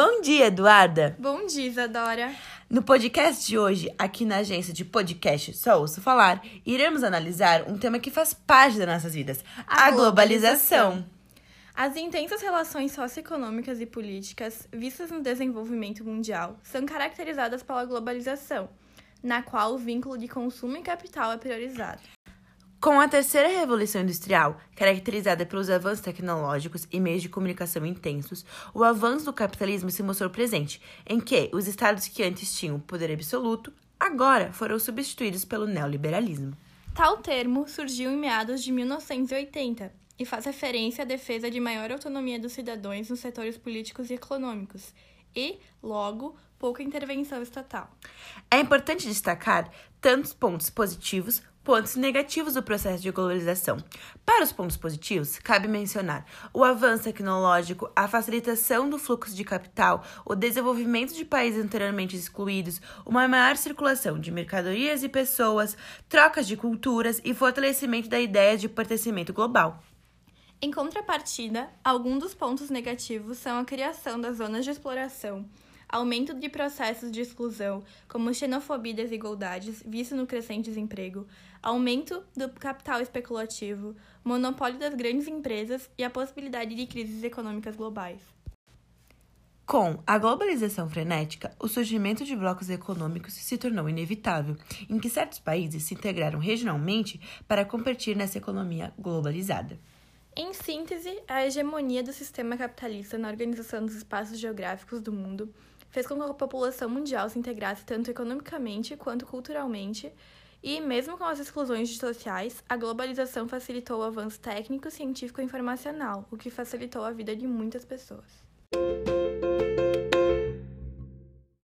Bom dia, Eduarda! Bom dia, Isadora! No podcast de hoje, aqui na agência de podcast Só Ouço Falar, iremos analisar um tema que faz parte das nossas vidas: a, a globalização. globalização. As intensas relações socioeconômicas e políticas vistas no desenvolvimento mundial são caracterizadas pela globalização, na qual o vínculo de consumo e capital é priorizado. Com a terceira revolução industrial, caracterizada pelos avanços tecnológicos e meios de comunicação intensos, o avanço do capitalismo se mostrou presente, em que os estados que antes tinham poder absoluto, agora foram substituídos pelo neoliberalismo. Tal termo surgiu em meados de 1980 e faz referência à defesa de maior autonomia dos cidadãos nos setores políticos e econômicos e, logo, pouca intervenção estatal. É importante destacar tantos pontos positivos pontos negativos do processo de globalização. Para os pontos positivos, cabe mencionar o avanço tecnológico, a facilitação do fluxo de capital, o desenvolvimento de países anteriormente excluídos, uma maior circulação de mercadorias e pessoas, trocas de culturas e fortalecimento da ideia de pertencimento global. Em contrapartida, alguns dos pontos negativos são a criação das zonas de exploração, aumento de processos de exclusão, como xenofobia e desigualdades, visto no crescente desemprego, aumento do capital especulativo, monopólio das grandes empresas e a possibilidade de crises econômicas globais. Com a globalização frenética, o surgimento de blocos econômicos se tornou inevitável, em que certos países se integraram regionalmente para competir nessa economia globalizada. Em síntese, a hegemonia do sistema capitalista na organização dos espaços geográficos do mundo fez com que a população mundial se integrasse tanto economicamente quanto culturalmente, e, mesmo com as exclusões sociais, a globalização facilitou o avanço técnico, científico e informacional, o que facilitou a vida de muitas pessoas.